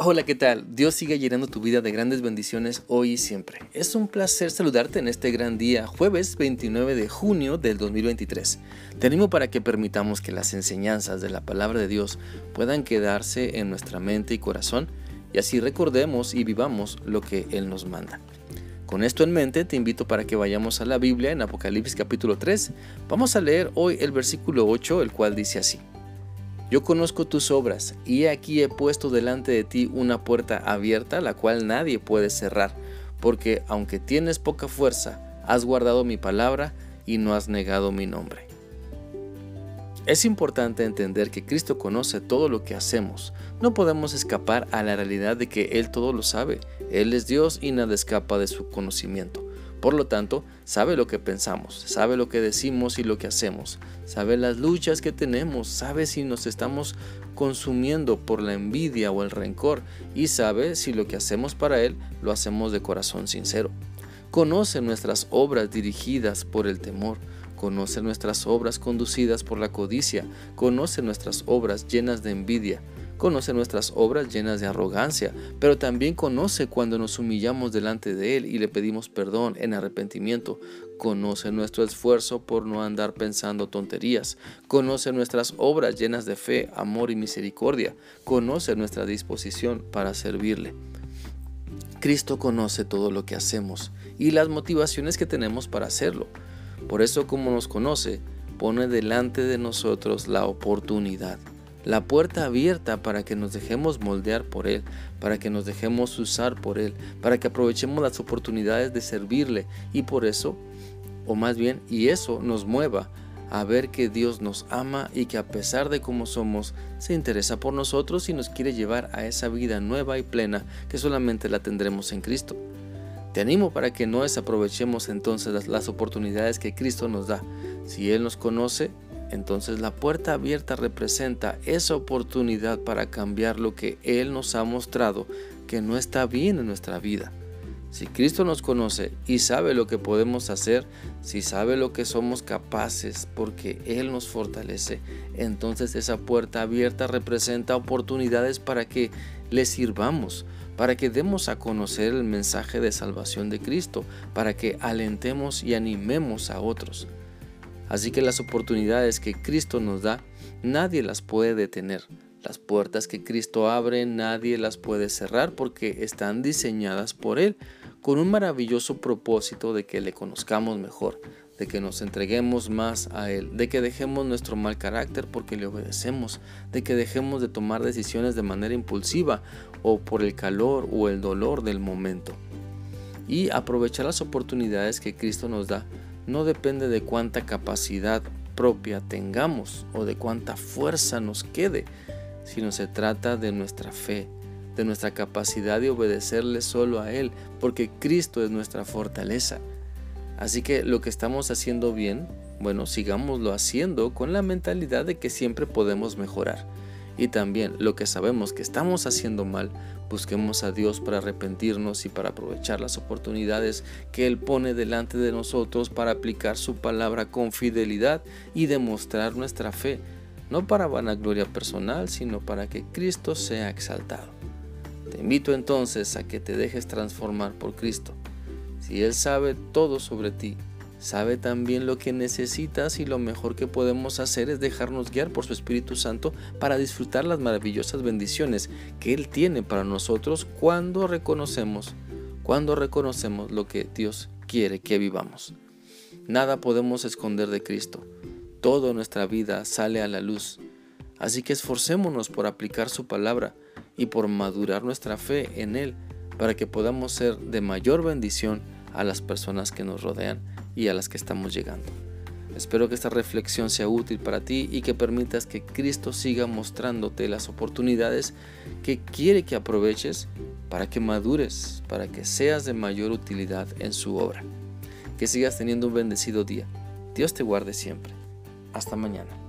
Hola, ¿qué tal? Dios sigue llenando tu vida de grandes bendiciones hoy y siempre. Es un placer saludarte en este gran día, jueves 29 de junio del 2023. Te animo para que permitamos que las enseñanzas de la palabra de Dios puedan quedarse en nuestra mente y corazón y así recordemos y vivamos lo que Él nos manda. Con esto en mente, te invito para que vayamos a la Biblia en Apocalipsis capítulo 3. Vamos a leer hoy el versículo 8, el cual dice así. Yo conozco tus obras, y aquí he puesto delante de ti una puerta abierta, la cual nadie puede cerrar, porque aunque tienes poca fuerza, has guardado mi palabra y no has negado mi nombre. Es importante entender que Cristo conoce todo lo que hacemos. No podemos escapar a la realidad de que Él todo lo sabe. Él es Dios y nada escapa de su conocimiento. Por lo tanto, sabe lo que pensamos, sabe lo que decimos y lo que hacemos, sabe las luchas que tenemos, sabe si nos estamos consumiendo por la envidia o el rencor y sabe si lo que hacemos para Él lo hacemos de corazón sincero. Conoce nuestras obras dirigidas por el temor, conoce nuestras obras conducidas por la codicia, conoce nuestras obras llenas de envidia, conoce nuestras obras llenas de arrogancia, pero también conoce cuando nos humillamos delante de Él y le pedimos perdón en arrepentimiento. Conoce nuestro esfuerzo por no andar pensando tonterías. Conoce nuestras obras llenas de fe, amor y misericordia. Conoce nuestra disposición para servirle. Cristo conoce todo lo que hacemos y las motivaciones que tenemos para hacerlo. Por eso como nos conoce, pone delante de nosotros la oportunidad la puerta abierta para que nos dejemos moldear por Él, para que nos dejemos usar por Él, para que aprovechemos las oportunidades de servirle y por eso, o más bien, y eso nos mueva a ver que Dios nos ama y que a pesar de cómo somos, se interesa por nosotros y nos quiere llevar a esa vida nueva y plena que solamente la tendremos en Cristo. Te animo para que no desaprovechemos entonces las, las oportunidades que Cristo nos da. Si Él nos conoce, entonces la puerta abierta representa esa oportunidad para cambiar lo que Él nos ha mostrado que no está bien en nuestra vida. Si Cristo nos conoce y sabe lo que podemos hacer, si sabe lo que somos capaces porque Él nos fortalece, entonces esa puerta abierta representa oportunidades para que le sirvamos, para que demos a conocer el mensaje de salvación de Cristo, para que alentemos y animemos a otros. Así que las oportunidades que Cristo nos da, nadie las puede detener. Las puertas que Cristo abre, nadie las puede cerrar porque están diseñadas por Él, con un maravilloso propósito de que le conozcamos mejor, de que nos entreguemos más a Él, de que dejemos nuestro mal carácter porque le obedecemos, de que dejemos de tomar decisiones de manera impulsiva o por el calor o el dolor del momento. Y aprovechar las oportunidades que Cristo nos da no depende de cuánta capacidad propia tengamos o de cuánta fuerza nos quede, sino se trata de nuestra fe, de nuestra capacidad de obedecerle solo a Él, porque Cristo es nuestra fortaleza. Así que lo que estamos haciendo bien, bueno, sigámoslo haciendo con la mentalidad de que siempre podemos mejorar. Y también lo que sabemos que estamos haciendo mal, busquemos a Dios para arrepentirnos y para aprovechar las oportunidades que Él pone delante de nosotros para aplicar su palabra con fidelidad y demostrar nuestra fe, no para vanagloria personal, sino para que Cristo sea exaltado. Te invito entonces a que te dejes transformar por Cristo. Si Él sabe todo sobre ti, sabe también lo que necesitas y lo mejor que podemos hacer es dejarnos guiar por su Espíritu Santo para disfrutar las maravillosas bendiciones que Él tiene para nosotros cuando reconocemos, cuando reconocemos lo que Dios quiere que vivamos. Nada podemos esconder de Cristo. Toda nuestra vida sale a la luz. Así que esforcémonos por aplicar su palabra y por madurar nuestra fe en Él para que podamos ser de mayor bendición a las personas que nos rodean y a las que estamos llegando. Espero que esta reflexión sea útil para ti y que permitas que Cristo siga mostrándote las oportunidades que quiere que aproveches para que madures, para que seas de mayor utilidad en su obra. Que sigas teniendo un bendecido día. Dios te guarde siempre. Hasta mañana.